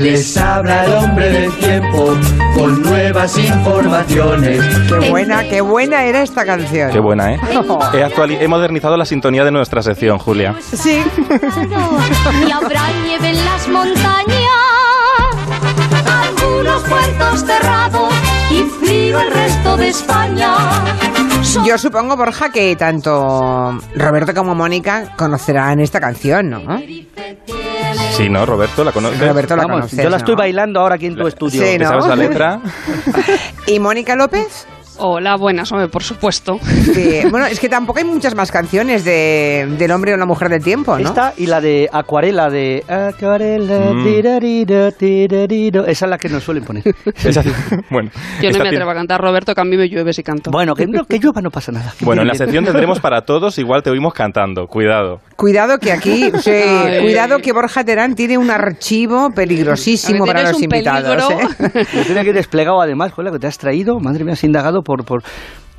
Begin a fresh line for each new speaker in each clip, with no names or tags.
Les habla el hombre del tiempo con nuevas informaciones.
Qué buena, qué buena era esta canción.
Qué buena, ¿eh? He, he modernizado la sintonía de nuestra sección, Julia.
Sí.
Y habrá nieve en las montañas, algunos puertos cerrados y frío el resto de España.
Yo supongo, Borja, que tanto Roberto como Mónica conocerán esta canción, ¿no?
Sí, ¿no, Roberto? ¿La conoces?
Roberto la
Vamos,
conoces,
yo la estoy
¿no?
bailando ahora aquí en tu estudio.
Sí,
¿Te
¿no?
sabes la letra?
¿Y Mónica López?
Hola, buenas, hombre, por supuesto.
Sí. Bueno, es que tampoco hay muchas más canciones de, del hombre o la mujer del tiempo, ¿no?
Esta y la de Acuarela, de Acuarela,
Mm.
tirariro, tirariro. Esa es la que nos suelen poner.
Esa- bueno,
Yo no me
tiene-
atrevo a cantar, Roberto, que a mí me llueve si canto.
Bueno, que, no, que llueva no pasa nada.
Bueno, en la sección tendremos para todos, igual te oímos cantando, cuidado.
Cuidado que aquí, sí,
Ay.
cuidado que Borja Terán tiene un archivo peligrosísimo para los
un
invitados. ¿eh?
Lo tiene que desplegado además, con la que te has traído. Madre mía, has indagado por, por,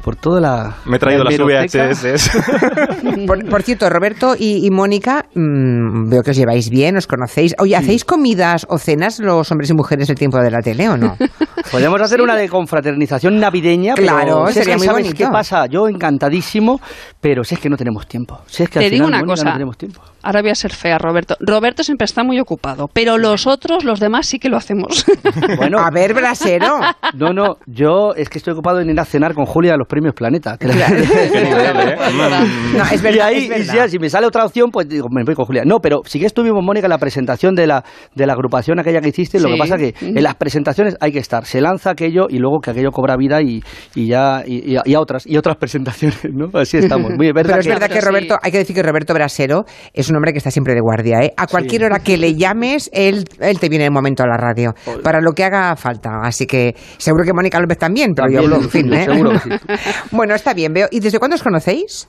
por toda la.
Me he traído
la
las. VHS.
Por, por cierto, Roberto y, y Mónica, mm, veo que os lleváis bien, os conocéis. Oye, ¿hacéis comidas o cenas los hombres y mujeres del tiempo de la tele o no?
Podríamos hacer una de confraternización navideña, pero
Claro,
si es
sería
que
muy
¿sabes
bonito.
¿Qué pasa? Yo encantadísimo, pero si es que no tenemos tiempo. Si es que al
Te digo
final,
una
Mónica,
cosa.
no tenemos tiempo.
Ahora voy a ser fea, Roberto. Roberto siempre está muy ocupado, pero los otros, los demás, sí que lo hacemos.
Bueno,
A ver, brasero.
no, no, yo es que estoy ocupado en ir a cenar con Julia a los premios Planeta.
nivel, ¿eh?
No, es
y
verdad,
ahí,
es
y
verdad.
ya, si me sale otra opción, pues digo, me voy con Julia. No, pero sí que estuvimos, Mónica, en la presentación de la, de la agrupación aquella que hiciste. Lo
Sí.
que pasa que en las presentaciones hay que estar. Se lanza aquello y luego que aquello cobra vida y, y ya, y, y a- y a otras, y otras presentaciones, ¿no? Así estamos. Muy verdad
Pero es
que-
verdad que
sí.
Roberto, hay que decir que Roberto Brasero es un hombre que está siempre de guardia, ¿eh? A cualquier hora que le llames, él, él te viene en el momento a la radio, para lo que haga falta. Así que seguro que Mónica López también, pero yo
También,
hablo, en fin, ¿eh?
seguro que sí.
Bueno, está bien, veo. ¿Y desde cuándo os conocéis?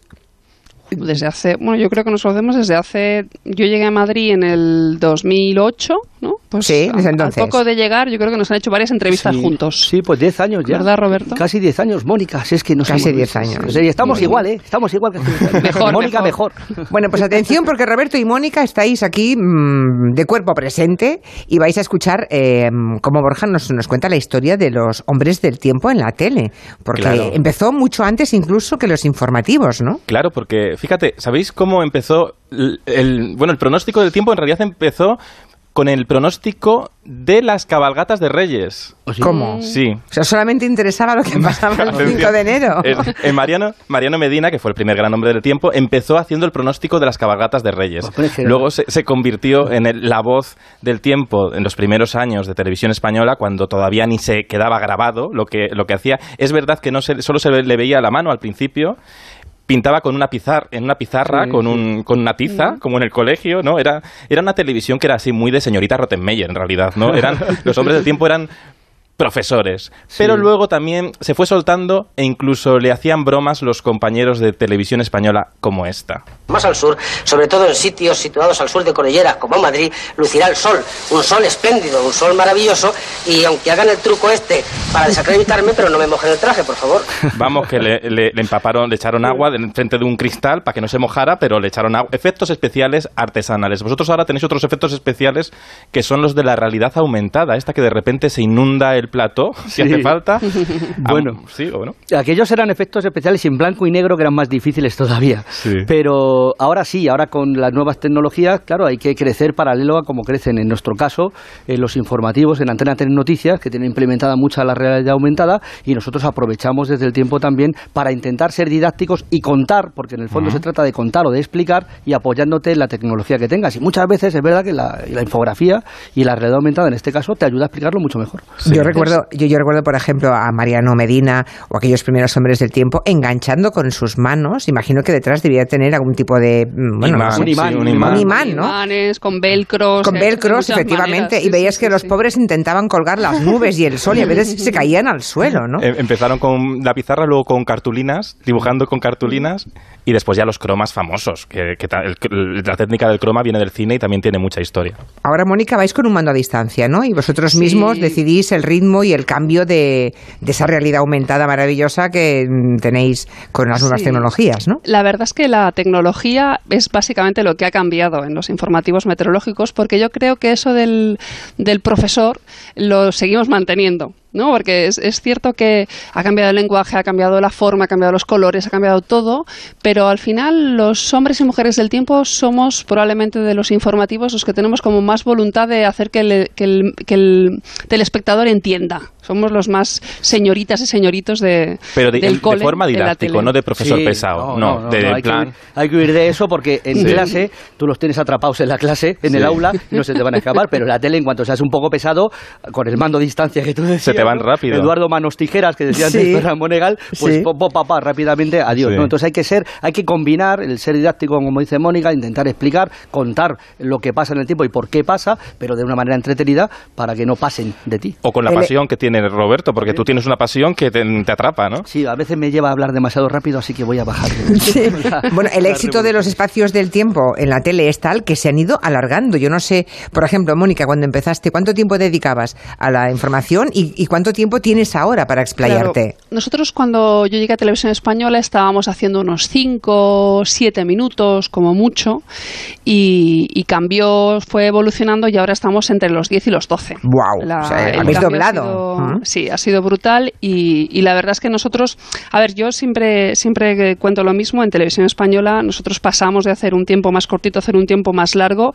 Desde hace, bueno, yo creo que nos conocemos desde hace, yo llegué a Madrid en el 2008, ¿no? Pues
Sí, desde entonces.
Al poco de llegar, yo creo que nos han hecho varias entrevistas
Sí,
juntos.
Sí, pues 10 años ya.
¿Verdad, Roberto?
Casi 10 años, Mónica. Si es que no
Casi
somos-
10 años.
O sea, y estamos igual, ¿eh? Estamos igual que hace 10 años.
Mejor,
Mónica, mejor.
mejor.
Bueno, pues atención porque Roberto y Mónica estáis aquí mm, de cuerpo presente y vais a escuchar eh, cómo Borja nos, nos cuenta la historia de los hombres del tiempo en la tele. Porque
Claro.
empezó mucho antes incluso que los informativos, ¿no?
Claro, porque fíjate, ¿sabéis cómo empezó el, el- bueno, el pronóstico del tiempo en realidad empezó con el pronóstico de las cabalgatas de Reyes.
¿Cómo?
Sí.
O sea, solamente interesaba lo que pasaba el 5
Atención.
de enero.
Eh, eh, Mariano, Mariano Medina, que fue el primer gran hombre del tiempo, empezó haciendo el pronóstico de las cabalgatas de Reyes.
Pues,
Luego se, se convirtió en el- la voz del tiempo en los primeros años de televisión española, cuando todavía ni se quedaba grabado lo que, lo que hacía. Es verdad que no se, solo se le veía la mano al principio. Pintaba con una pizarra, en una pizarra,
Sí,
con,
sí.
un, con una tiza, como en el colegio, ¿no? Era, era una televisión que era así muy de señorita Rottenmeier, en realidad, ¿no? Eran, los hombres del tiempo eran profesores. Pero luego también se fue soltando e incluso le hacían bromas los compañeros de televisión española como esta.
Más al sur, sobre todo en sitios situados al sur de Cordillera, como Madrid, lucirá el sol. Un sol espléndido, un sol maravilloso. Y aunque hagan el truco este para desacreditarme, pero no me mojen el traje, por favor.
Vamos, que le, le- le empaparon, le echaron agua en frente de un cristal para que no se mojara, pero le echaron agua. Efectos especiales artesanales. Vosotros ahora tenéis otros efectos especiales que son los de la realidad aumentada, esta que de repente se inunda el plató, si
Sí.
hace falta.
Bueno.
Am- sí, o bueno.
Aquellos eran efectos especiales en blanco y negro que eran más difíciles todavía.
Sí.
Pero ahora sí, ahora con las nuevas tecnologías, claro, hay que crecer paralelo a como crecen en nuestro caso en los informativos, en Antena 3 Noticias, que tienen implementada mucha la realidad aumentada y nosotros aprovechamos desde el tiempo también para intentar ser didácticos y contar, porque en el fondo se trata de contar o de explicar y apoyándote en la tecnología que tengas. Y muchas veces es verdad que la, la infografía y la realidad aumentada en este caso te ayuda a explicarlo mucho mejor.
Yo recuerdo, yo, yo recuerdo, por ejemplo, a Mariano Medina o aquellos primeros hombres del tiempo enganchando con sus manos. Imagino que detrás debía tener algún tipo de mm, no sé,
un imán,
sí,
un
imán.
un imán, ¿no?
Imanes, con velcros.
Con
eh,
velcros, efectivamente,
maneras.
y veías
sí,
que
sí,
los
sí.
pobres intentaban colgar las nubes y el sol y a veces se caían al suelo, ¿no?
Em- Empezaron con la pizarra, luego con cartulinas, dibujando con cartulinas, y después ya los cromas famosos, que, que ta- el- la técnica del croma viene del cine y también tiene mucha historia.
Ahora, Mónica, vais con un mando a distancia, ¿no? Y vosotros mismos decidís el ritmo ritmo y el cambio de, de esa realidad aumentada maravillosa que mm, tenéis con las nuevas
Sí.
tecnologías, ¿no?
La verdad es que la tecnología es básicamente lo que ha cambiado en los informativos meteorológicos, porque yo creo que eso del, del profesor lo seguimos manteniendo. ¿No? Porque es, es cierto que ha cambiado el lenguaje, ha cambiado la forma, ha cambiado los colores, ha cambiado todo, pero al final los hombres y mujeres del tiempo somos probablemente de los informativos los que tenemos como más voluntad de hacer que el, que el, que el telespectador entienda. Somos los más señoritas y señoritos de,
Pero de,
del
de
cole,
forma
de la
didáctico,
tele.
no de profesor
Sí,
pesado. No, de,
no, hay, que
plan.
huir, hay que huir de eso porque en
Sí.
clase tú los tienes atrapados en la clase, en el aula, y no se te van a escapar, pero en la tele, en cuanto seas un poco pesado, con el mando a distancia que tú decías,
Se van
¿no?
rápido.
Eduardo Manos Tijeras, que decía
Sí.
antes Ferran Monegal, pues
Sí.
pop, pop, papá, rápidamente, adiós.
Sí.
¿no? Entonces hay que ser, hay que combinar el ser didáctico, como dice Mónica, intentar explicar, contar lo que pasa en el tiempo y por qué pasa, pero de una manera entretenida para que no pasen de ti.
O con la
El-
pasión que tiene Roberto, porque tú tienes una pasión que te, te atrapa, ¿no?
Sí, a veces me lleva a hablar demasiado rápido, así que voy a bajar.
Sí. Bueno, el éxito de los espacios del tiempo en la tele es tal que se han ido alargando. Yo no sé, por ejemplo, Mónica, cuando empezaste, ¿cuánto tiempo dedicabas a la información y, y cuánto tiempo tienes ahora para explayarte?
Claro. Nosotros cuando yo llegué a Televisión Española estábamos haciendo unos 5, 7 minutos como mucho y, y cambió, fue evolucionando y ahora estamos entre los 10 y los 12.
Guau,
La-
o sea, habéis
cambio ha
doblado.
sido-
Ujú.
Sí, ha sido brutal y, y la verdad es que nosotros, a ver, yo siempre, siempre cuento lo mismo, en Televisión Española nosotros pasamos de hacer un tiempo más cortito a hacer un tiempo más largo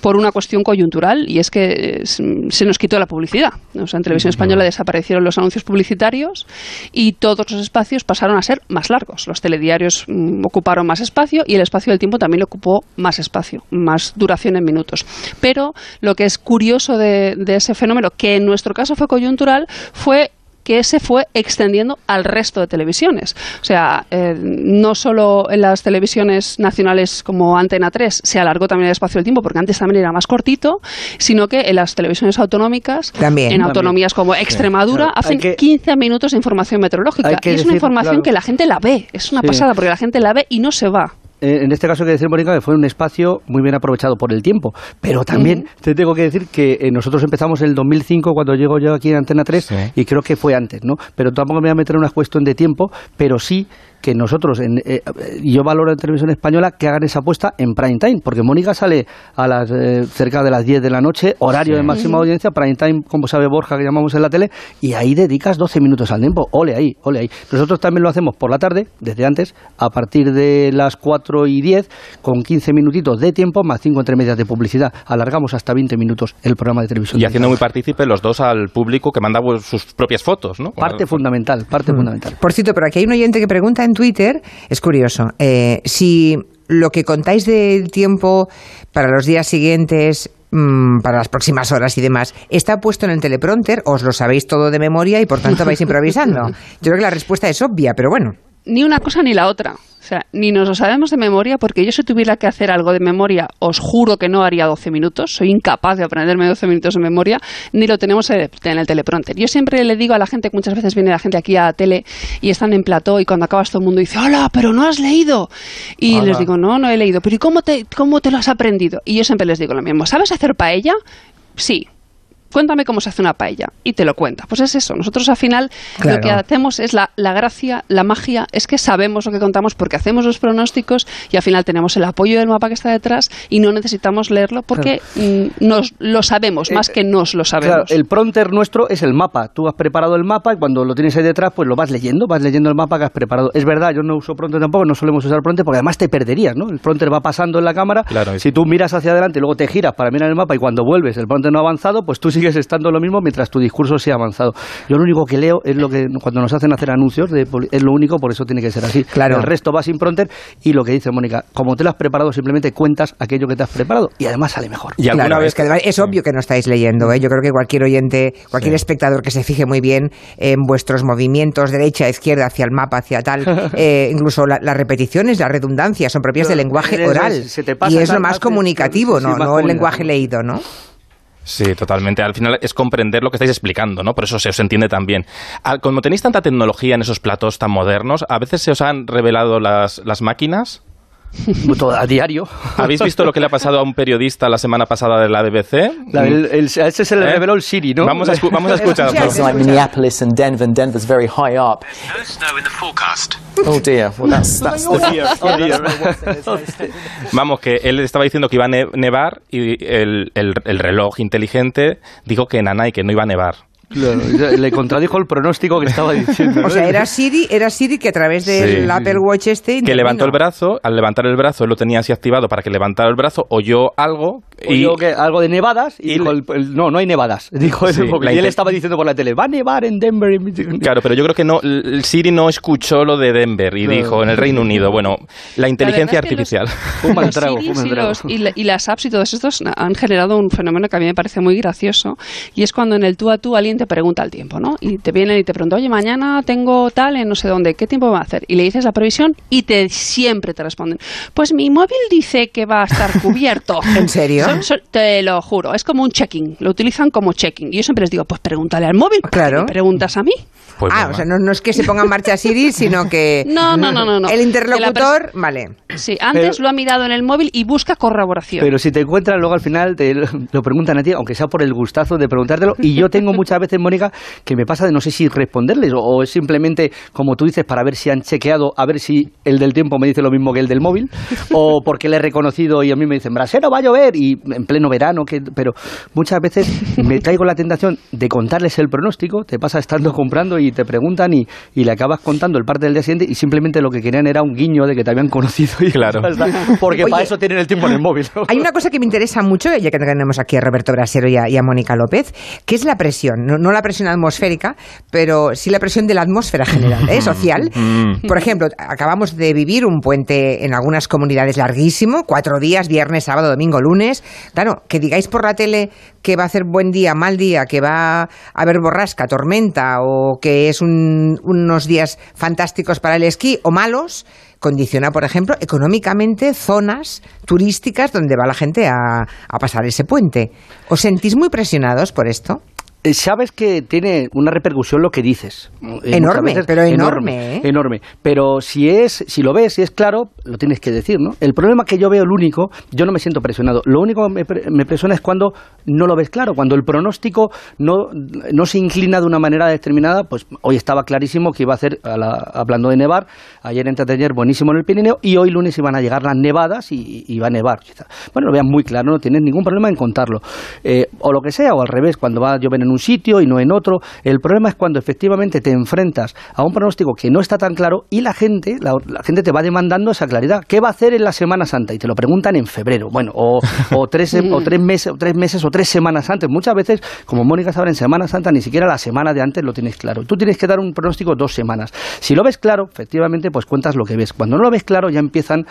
por una cuestión coyuntural y es que eh, se nos quitó la publicidad. O sea, en Televisión Española desaparecieron los anuncios publicitarios y todos los espacios pasaron a ser más largos. Los telediarios mm, ocuparon más espacio y el espacio del tiempo también ocupó más espacio, más duración en minutos. Pero lo que es curioso de, de ese fenómeno, que en nuestro caso fue coyuntural, fue que se fue extendiendo al resto de televisiones. O sea, eh, no solo en las televisiones nacionales como Antena 3 se alargó también el espacio del tiempo, porque antes también era más cortito, sino que en las televisiones autonómicas,
También.
en
También.
autonomías como Extremadura,
Claro,
hacen
que-
15 minutos de información meteorológica. y es una información
claro.
que la gente la ve. Es una
Sí.
pasada, porque la gente la ve y no se va.
Eh, en este caso hay que decir, Mónica, que fue un espacio muy bien aprovechado por el tiempo. Pero también te tengo que decir que eh, nosotros empezamos en el 2005, cuando llego yo aquí en Antena 3,
Sí.
y creo que fue antes, ¿no? Pero tampoco me voy a meter en una cuestión de tiempo, pero sí que nosotros, en, eh, yo valoro en televisión española que hagan esa apuesta en prime time, porque Mónica sale a las eh, cerca de las 10 de la noche, horario de máxima audiencia, prime time, como sabe Borja, que llamamos en la tele, y ahí dedicas 12 minutos al tiempo. Ole ahí, ole ahí. Nosotros también lo hacemos por la tarde, desde antes, a partir de las 4 y 10, con 15 minutitos de tiempo, más 5 entre medias de publicidad. Alargamos hasta 20 minutos el programa de televisión.
Y haciendo muy partícipe los dos al público que manda pues, sus propias fotos, ¿no?
Parte fundamental, parte fundamental.
Por cierto, pero aquí hay un oyente que pregunta en Twitter, es curioso, eh, si lo que contáis del tiempo para los días siguientes, mm, para las próximas horas y demás, está puesto en el teleprompter, os lo sabéis todo de memoria y por tanto vais improvisando. Yo creo que la respuesta es obvia, pero bueno.
Ni una cosa ni la otra. O sea, ni nos lo sabemos de memoria, porque yo si tuviera que hacer algo de memoria, os juro que no haría 12 minutos. Soy incapaz de aprenderme 12 minutos de memoria, ni lo tenemos en el teleprompter. Yo siempre le digo a la gente, que muchas veces viene la gente aquí a la tele y están en plató y cuando acabas todo el mundo dice, hola, pero no has leído. Y les digo, no, no he leído. Pero ¿y cómo te, cómo te lo has aprendido? Y yo siempre les digo lo mismo, ¿sabes hacer paella? Sí. Cuéntame cómo se hace una paella. Y te lo cuenta. Pues es eso. Nosotros al final
Claro.
lo que hacemos es la, la gracia, la magia, es que sabemos lo que contamos porque hacemos los pronósticos y al final tenemos el apoyo del mapa que está detrás y no necesitamos leerlo porque mm, nos lo sabemos, más que nos lo
Claro,
sabemos.
el prompter nuestro es el mapa. Tú has preparado el mapa y cuando lo tienes ahí detrás, pues lo vas leyendo, vas leyendo el mapa que has preparado. Es verdad, yo no uso prompter tampoco, no solemos usar prompter porque además te perderías, ¿no? El prompter va pasando en la cámara.
Claro,
si tú miras hacia adelante y luego te giras para mirar el mapa y cuando vuelves el prompter no ha avanzado, pues tú sigues estando lo mismo mientras tu discurso sea avanzado. Yo lo único que leo es lo que cuando nos hacen hacer anuncios, de poli- es lo único, por eso tiene que ser así.
Claro.
El resto va sin prompter y lo que dice Mónica, como te lo has preparado, simplemente cuentas aquello que te has preparado y además sale mejor.
Y alguna
Claro,
vez
es que además es obvio que no estáis leyendo. ¿eh? Yo creo que cualquier oyente, cualquier espectador que se fije muy bien en vuestros movimientos, derecha, izquierda, hacia el mapa, hacia tal, eh, incluso la- las repeticiones, las redundancias, son propias del lenguaje
es,
oral.
se te pasa
y es lo más comunicativo,
sí,
no,
más
no el lenguaje leído, ¿no?
Sí, totalmente. Al final es comprender lo que estáis explicando, ¿no? Por eso se os entiende tan bien. Como tenéis tanta tecnología en esos platos tan modernos, ¿a veces se os han revelado las, las máquinas?
todo a diario.
¿Habéis visto lo que le ha pasado a un periodista la semana pasada de la BBC?
La- el- el- ese se le
¿Eh?
reveló el Siri, ¿no?
Vamos a, escu- vamos a escucharlo.
Escucha,
like Minneapolis and Denver, and Denver's very high up.
No snow in the forecast.
Oh dear. Well, that's that's the
Vamos, que él estaba diciendo que iba a ne- nevar y el, el- el reloj inteligente dijo que nana y que no iba a nevar.
Claro, le contradijo el pronóstico que estaba diciendo. ¿no?
O sea, era Siri, era Siri que a través del
Sí.
Apple Watch este
Que levantó el brazo, al levantar el brazo, él lo tenía así activado para que levantara el brazo, oyó algo y...
Oyó que algo de nevadas y,
y
dijo,
le-
el- el- no, no hay nevadas. Dijo
Sí,
él,
la
y él estaba diciendo por la tele, va a nevar en Denver. y Michigan".
Claro, pero yo creo que no, el Siri no escuchó lo de Denver y
Claro.
dijo en el Reino Unido, bueno, la inteligencia
que
artificial.
Los
trago,
Siris
fuma el
y,
trago.
los- y la- y las apps y todos estos han generado un fenómeno que a mí me parece muy gracioso y es cuando en el tú a tú alguien te pregunta el tiempo, ¿no? Y te vienen y te preguntan, oye, mañana tengo tal en no sé dónde, ¿qué tiempo va a hacer? Y le dices la previsión y te siempre te responden, pues mi móvil dice que va a estar cubierto.
¿En serio?
Son- son- te lo juro, es como un checking, lo utilizan como checking. Y yo siempre les digo, pues pregúntale al móvil, ¿por qué
Claro.
me preguntas a mí?
Pues
ah, o sea, no, no es que se ponga en marcha Siri, sino que
No, no, no, no, no.
el interlocutor, vale.
Sí, antes
Pero-
lo ha mirado en el móvil y busca corroboración.
Pero si te encuentras luego al final te lo preguntan a ti, aunque sea por el gustazo de preguntártelo. Y yo tengo muchas veces, Mónica, que me pasa de no sé si responderles o, o es simplemente, como tú dices, para ver si han chequeado, a ver si el del tiempo me dice lo mismo que el del móvil, o porque le he reconocido y a mí me dicen, brasero, va a llover, y en pleno verano, que, pero muchas veces me caigo en la tentación de contarles el pronóstico, te pasa estando comprando y te preguntan y, y le acabas contando el parte del día siguiente y simplemente lo que querían era un guiño de que te habían conocido y
Claro.
porque
Oye,
para eso tienen el tiempo en el móvil. ¿no?
Hay una cosa que me interesa mucho, ya que tenemos aquí a Roberto Brasero y a, y a Mónica López, que es la presión. No, no la presión atmosférica, pero sí la presión de la atmósfera general, ¿eh? social. Por ejemplo, acabamos de vivir un puente en algunas comunidades larguísimo, cuatro días, viernes, sábado, domingo, lunes. Claro, que digáis por la tele que va a hacer buen día, mal día, que va a haber borrasca, tormenta, o que es un- unos días fantásticos para el esquí, o malos, condiciona, por ejemplo, económicamente zonas turísticas donde va la gente a, a pasar ese puente. ¿Os sentís muy presionados por esto?
Eh, Sabes que tiene una repercusión lo que dices. Eh,
Enorme, pero enorme, ¿eh?
Enorme. Pero si es, si lo ves, si es claro, lo tienes que decir, ¿no? El problema que yo veo, el único, yo no me siento presionado. Lo único que me, pre- me presiona es cuando no lo ves claro, cuando el pronóstico no, no se inclina de una manera determinada. Pues hoy estaba clarísimo que iba a hacer, a la- hablando de nevar, ayer taller buenísimo en el Pirineo y hoy lunes iban a llegar las nevadas y, y va a nevar. Bueno, lo vean muy claro, no tienes ningún problema en contarlo. Eh, o lo que sea, o al revés, cuando va a llover en un sitio y no en otro. El problema es cuando efectivamente te enfrentas a un pronóstico que no está tan claro y la gente, la, la gente te va demandando esa claridad. ¿Qué va a hacer en la Semana Santa? Y te lo preguntan en febrero. Bueno, o, o tres, o tres meses, o tres meses o tres semanas antes. Muchas veces, como Mónica sabe, en Semana Santa ni siquiera la semana de antes lo tienes claro. Tú tienes que dar un pronóstico dos semanas. Si lo ves claro, efectivamente, pues cuentas lo que ves. Cuando no lo ves claro, ya empiezan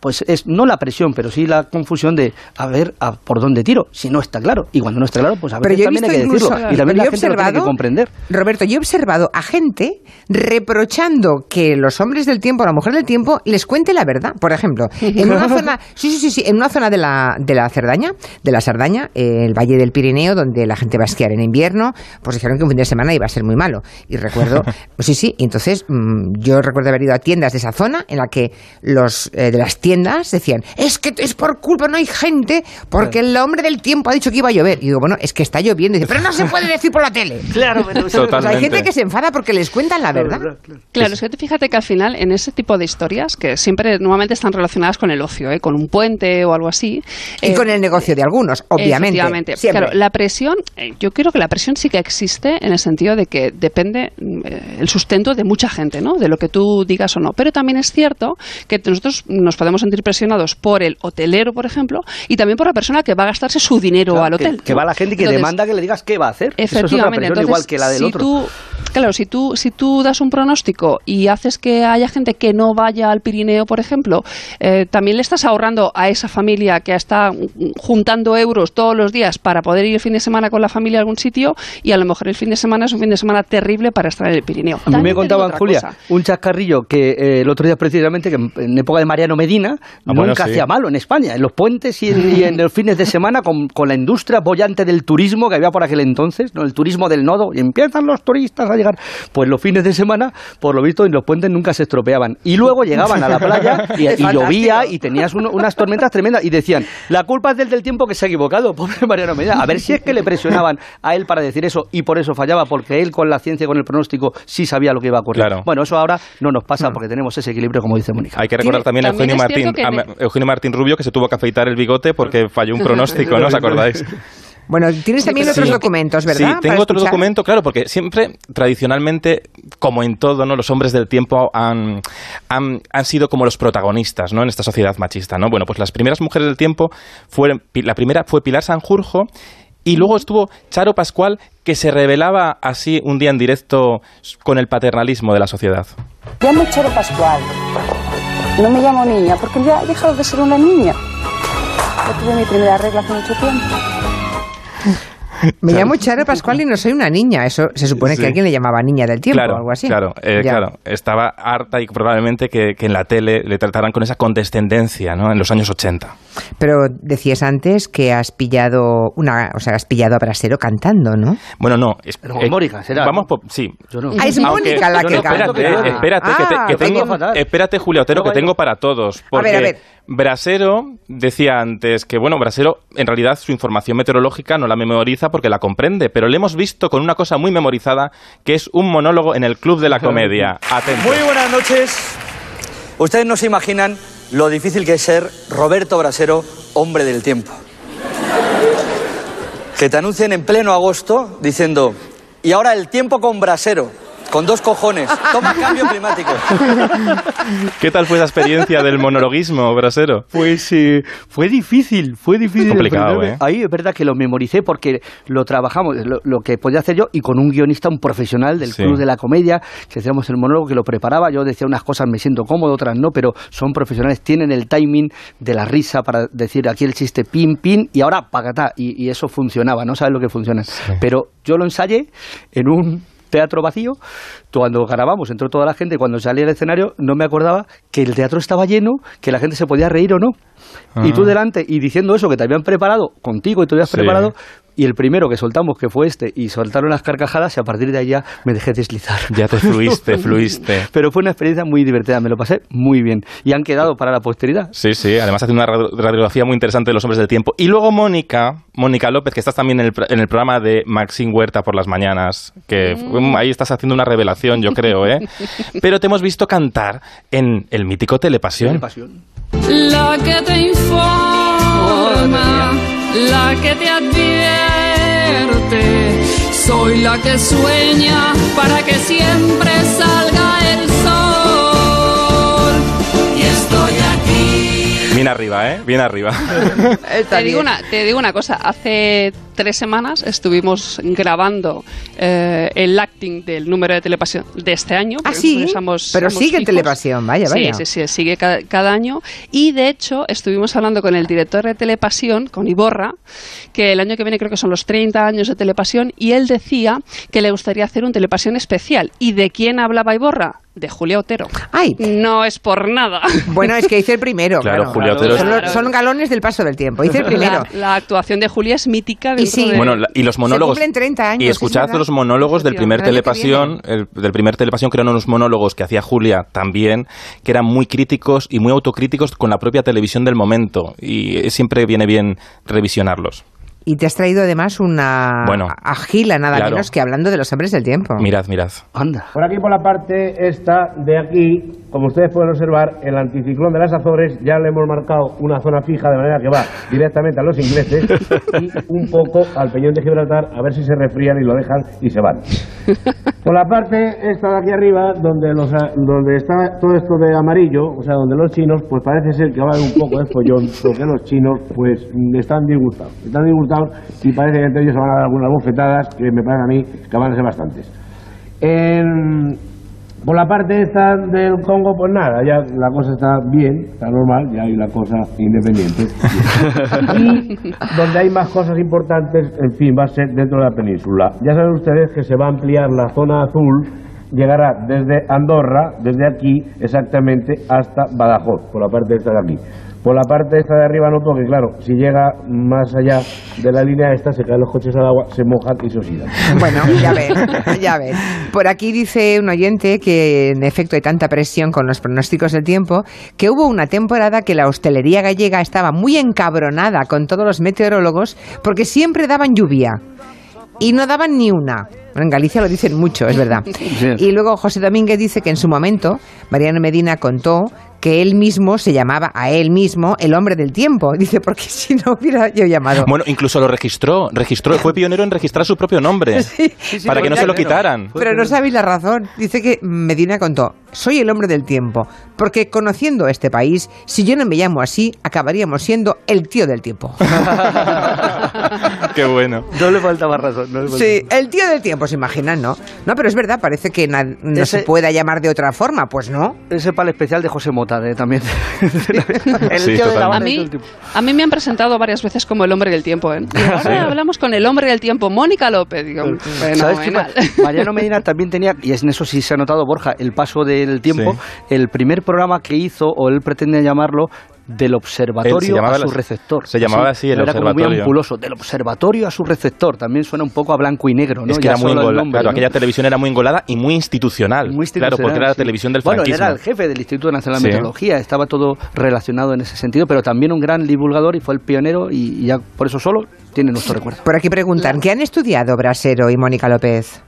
pues es no la presión, pero sí la confusión de a ver a por dónde tiro, si no está claro. Y cuando no está claro, pues a veces también hay que
incluso,
decirlo. Y también la gente lo tiene que comprender.
Roberto, yo he observado a gente reprochando que los hombres del tiempo, la mujer del tiempo, les cuente la verdad. Por ejemplo, en una zona, sí, sí, sí, sí, en una zona de la, de la Cerdaña, de la Sardaña, eh, el Valle del Pirineo, donde la gente va a esquiar en invierno, pues dijeron que un fin de semana iba a ser muy malo. Y recuerdo, pues sí, sí, entonces mm, yo recuerdo haber ido a tiendas de esa zona en la que los eh, de las tiendas decían, es que es por culpa, no hay gente, porque el hombre del tiempo ha dicho que iba a llover. Y digo, bueno, es que está lloviendo. Y dice, pero no se puede decir por la tele.
Claro, pero
O sea, hay gente que se enfada porque les cuentan la verdad.
Claro, es que fíjate que al final en ese tipo de historias, que siempre normalmente están relacionadas con el ocio, ¿eh? con un puente o algo así.
Y
eh,
con el negocio de algunos, obviamente.
Efectivamente.
Siempre.
Claro, la presión, eh, yo creo que la presión sí que existe en el sentido de que depende eh, el sustento de mucha gente, ¿no? De lo que tú digas o no. Pero también es cierto que nosotros nos podemos sentir presionados por el hotelero, por ejemplo, y también por la persona que va a gastarse su dinero
Claro,
al
que-
hotel.
Que,
¿no?
va la gente y que
Entonces,
demanda que le digas qué va a hacer. Eso es otra
Efectivamente, entonces,
igual que la del
si
otro.
Tú, claro, si tú, si tú das un pronóstico y haces que haya gente que no vaya al Pirineo, por ejemplo, eh, también le estás ahorrando a esa familia que está juntando euros todos los días para poder ir el fin de semana con la familia a algún sitio y a lo mejor el fin de semana es un fin de semana terrible para estar en el Pirineo.
A mí me contaban, Julia,
cosa.
un chascarrillo que eh, el otro día precisamente, que en época de Mariano Medina, España
Ah, bueno,
nunca
sí.
hacía malo en España, en los puentes y en, y en los fines de semana con, con la industria bollante del turismo que había por aquel entonces, ¿no? el turismo del nodo, y empiezan los turistas a llegar. Pues los fines de semana, por lo visto, en los puentes nunca se estropeaban. Y luego llegaban a la playa y, llovía y tenías uno- unas tormentas tremendas y decían, la culpa es del del tiempo que se ha equivocado, pobre Mariano Medina. A ver si es que le presionaban a él para decir eso y por eso fallaba, porque él con la ciencia y con el pronóstico sí sabía lo que iba a ocurrir.
Claro.
Bueno, eso ahora no nos pasa porque tenemos ese equilibrio, como dice Mónica.
Hay que recordar también, a
también
Eugenio Martín,
que
a
me-
Eugenio Martín Rubio que se tuvo que afeitar el bigote porque falló un pronóstico, ¿no os acordáis?
Bueno, tienes también
Sí.
otros documentos, ¿verdad?
Sí, tengo otro documento, claro, porque siempre, tradicionalmente, como en todo, ¿no? Los hombres del tiempo han, han, han sido como los protagonistas, ¿no? En esta sociedad machista, ¿no? Bueno, pues las primeras mujeres del tiempo fueron, la primera fue Pilar Sanjurjo y luego estuvo Charo Pascual, que se revelaba así un día en directo con el paternalismo de la sociedad.
Llamo Charo Pascual. No me llamo niña porque ya he dejado de ser una niña. Yo tuve mi primera regla hace mucho tiempo.
Me llamo Charo Pascual y no soy una niña. Eso se supone
Sí.
que alguien le llamaba niña del tiempo
claro,
o algo así.
Claro, eh, claro. Estaba harta y probablemente que, que en la tele le trataran con esa condescendencia, ¿no? En los años 80.
Pero decías antes que has pillado una, o sea, has pillado a Brasero cantando, ¿no?
Bueno, no. es-
Pero Mónica, será,
Vamos sí.
Yo no.
Ah, es
Aunque-
Mónica la que
no,
canta.
Espérate, espérate, que, te-
Ah,
que tengo,
fatal.
espérate, Julia Otero, que tengo para todos. Porque
A ver, a ver.
Brasero decía antes que, bueno, Brasero en realidad su información meteorológica no la memoriza porque la comprende, pero le hemos visto con una cosa muy memorizada, que es un monólogo en el Club de la Comedia. Atento.
Muy buenas noches. Ustedes no se imaginan lo difícil que es ser Roberto Brasero, hombre del tiempo. Que te anuncien en pleno agosto diciendo, y ahora el tiempo con Brasero, con dos cojones, toma cambio climático.
¿Qué tal fue esa experiencia del monologuismo, Brasero?
Pues eh, fue difícil, fue difícil.
Complicado. ¿eh?
Ahí es verdad que lo memoricé porque lo trabajamos, lo, lo que podía hacer yo, y con un guionista, un profesional del
Sí.
Club de la Comedia, que hacíamos el monólogo, que lo preparaba. Yo decía unas cosas, me siento cómodo, otras no, pero son profesionales, tienen el timing de la risa para decir aquí el chiste pin, pin, y ahora pagatá. Y, y eso funcionaba, no sabes lo que funciona. Pero yo lo ensayé en un teatro vacío, cuando grabamos entró toda la gente, cuando salí al escenario no me acordaba que el teatro estaba lleno, que la gente se podía reír o no. Y tú
Ah.
delante y diciendo eso que te habían preparado contigo y te habías
Sí.
preparado, y el primero que soltamos, que fue este, y soltaron las carcajadas, y a partir de ahí ya me dejé deslizar.
Ya te fluiste, fluiste.
Pero fue una experiencia muy divertida, me lo pasé muy bien. Y han quedado para la posteridad.
Sí, sí, además hace una radio- radiografía muy interesante de los hombres del tiempo. Y luego Mónica, Mónica López, que estás también en el, en el programa de Maxine Huerta por las mañanas, que mm, ahí estás haciendo una revelación, yo creo, ¿eh? Pero te hemos visto cantar en el mítico Telepasión.
Pasión.
La que te informa, la que te advierte. Soy la que sueña para que siempre
arriba, ¿eh? Bien arriba.
Te digo, una, te digo una cosa, hace tres semanas estuvimos grabando eh, el acting del número de telepasión de este año.
Ah,
porque
sí,
somos-
pero
somos
sigue
fijos.
Telepasión, vaya, vaya.
Sí, sí, sí, sigue cada, cada año. Y de hecho, estuvimos hablando con el director de Telepasión, con Iborra, que el año que viene creo que son los 30 años de Telepasión, y él decía que le gustaría hacer un Telepasión especial. ¿Y de quién hablaba Iborra? De Julia Otero.
Ay,
No es por nada.
bueno, es que hice el primero.
Claro, Julia Otero
Son, galones del paso del tiempo. Hice el primero.
La, la actuación de Julia es mítica.
Y sí.
de-
Bueno, la- y los monólogos.
cumplen 30 años,
Y
es
escuchad los monólogos del primer Telepasión, el- del primer Telepasión, que eran unos monólogos que hacía Julia también, que eran muy críticos y muy autocríticos con la propia televisión del momento. Y siempre viene bien revisionarlos.
Y te has traído además una
Bueno,
agila, nada
claro.
menos que hablando de los hombres del tiempo.
Mirad, mirad.
Anda.
Por aquí, por la parte esta de aquí, como ustedes pueden observar, el anticiclón de las Azores ya le hemos marcado una zona fija de manera que va directamente a los ingleses y un poco al peñón de Gibraltar a ver si se refrían y lo dejan y se van. Por la parte esta de aquí arriba, donde, los, donde está todo esto de amarillo, o sea, donde los chinos, pues parece ser que va a haber un poco de follón, porque los chinos, pues, están disgustados. Están disgustados y parece que entre ellos se van a dar algunas bofetadas, que me parece a mí que van a ser bastantes. En- por la parte esta del Congo, pues nada, ya la cosa está bien, está normal, ya hay la cosa independiente. y donde hay más cosas importantes, en fin, va a ser dentro de la península. Ya saben ustedes que se va a ampliar la zona azul llegará desde Andorra, desde aquí exactamente, hasta Badajoz, por la parte esta de aquí. Por la parte esta de arriba no porque claro, si llega más allá de la línea esta, se caen los coches al agua, se mojan y se oxidan.
Bueno, ya ven, ya ven. Por aquí dice un oyente que en efecto hay tanta presión con los pronósticos del tiempo que hubo una temporada que la hostelería gallega estaba muy encabronada con todos los meteorólogos porque siempre daban lluvia y no daban ni una. Bueno, en Galicia lo dicen mucho, es verdad. Y luego José Domínguez dice que en su momento Mariano Medina contó que él mismo se llamaba a él mismo el hombre del tiempo. Dice, porque si no hubiera yo llamado.
Bueno, incluso lo registró, registró, fue pionero en registrar su propio nombre para que no se lo quitaran.
Pero no sabéis la razón. Dice que Medina contó, soy el hombre del tiempo, porque conociendo este país, si yo no me llamo así, acabaríamos siendo el tío del tiempo.
Qué bueno.
No le faltaba razón. No le faltaba.
Sí, el tío del tiempo, se imaginan, ¿no? No, pero es verdad, parece que no
Ese-
se pueda llamar de otra forma, pues no.
Ese pal especial de José Mota también. el
Sí,
tío de la
totalmente.
A mí, a me han presentado varias veces como el hombre del tiempo. ¿eh? Y ahora hablamos con el hombre del tiempo, Mónica López. Digo,
¿Sabes qué?
fenomenal.
Mariano Medina también tenía, y es en eso sí se ha notado, Borja, el paso del tiempo.
Sí.
El primer programa que hizo, o él pretende llamarlo, del observatorio
se llamaba
a su
la-
receptor.
se llamaba así, el
era como muy
observatorio.
ampuloso. Del observatorio a su receptor. También suena un poco a blanco y negro, ¿no?
Es que
Ya
era muy engolada.
nombre,
Claro,
¿no?
aquella televisión era muy engolada y muy institucional.
Muy
claro, porque era la
institucional, sí.
televisión del
Bueno, él
franquismo.
era el jefe del Instituto Nacional de
Sí.
Meteorología, estaba todo relacionado en ese sentido, pero también un gran divulgador y fue el pionero y, y ya por eso solo tiene nuestro recuerdo.
Por aquí preguntan, ¿qué han estudiado Brasero y Mónica López?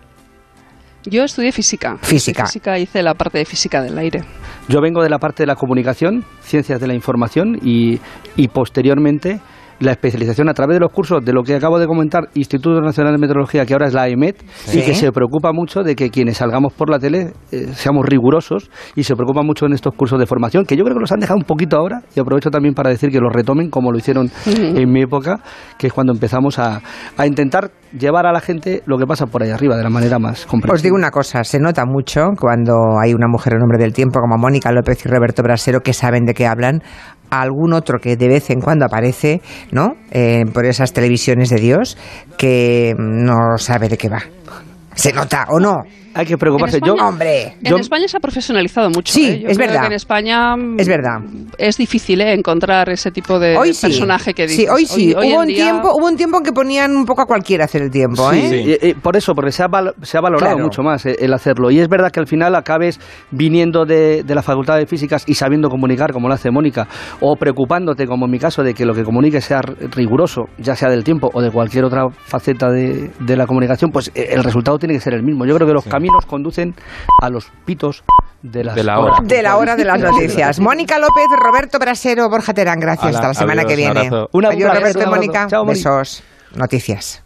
Yo estudié física.
Física.
Física hice la parte de física del aire.
Yo vengo de la parte de la comunicación, ciencias de la información y, y posteriormente la especialización a través de los cursos de lo que acabo de comentar, Instituto Nacional de Meteorología, que ahora es la EMET,
Sí.
y que se preocupa mucho de que quienes salgamos por la tele eh, seamos rigurosos y se preocupa mucho en estos cursos de formación, que yo creo que los han dejado un poquito ahora y aprovecho también para decir que los retomen como lo hicieron en mi época, que es cuando empezamos a, a intentar llevar a la gente lo que pasa por ahí arriba de la manera más comprensible.
Os digo una cosa, se nota mucho cuando hay una mujer en hombre del tiempo como Mónica López y Roberto Brasero que saben de qué hablan, a algún otro que de vez en cuando aparece, ¿no? Eh, por esas televisiones de Dios que no sabe de qué va. Se nota o no.
Hay que preocuparse.
En
Yo,
España-
Hombre.
En España se ha profesionalizado mucho.
Sí,
¿eh? Yo
es
creo
verdad.
que en España mm,
Es verdad.
es difícil ¿eh? encontrar ese tipo de
Hoy sí.
personaje que
Sí,
dices.
hoy sí.
hoy
hubo
en
un
día-
tiempo, hubo un tiempo en que ponían un poco a cualquiera hacer el tiempo,
Sí,
¿eh?
y- y por eso, porque se ha, val- se ha valorado
Claro.
mucho más eh, el hacerlo. Y es verdad que al final acabes viniendo de, de la Facultad de Físicas y sabiendo comunicar, como lo hace Mónica, o preocupándote, como en mi caso, de que lo que comuniques sea riguroso, ya sea del tiempo o de cualquier otra faceta de, de la comunicación, pues eh, el resultado tiene que ser el mismo. Yo creo que los caminos conducen a los pitos de, las
De la hora.
De la hora de las noticias. Mónica López, Roberto Brasero, Borja Terán, gracias. Hasta la semana
adiós,
que
un
viene.
abrazo.
Un
Adiós,
abrazo,
Roberto y. Mónica.
Chao, Mónica.
Besos. Noticias.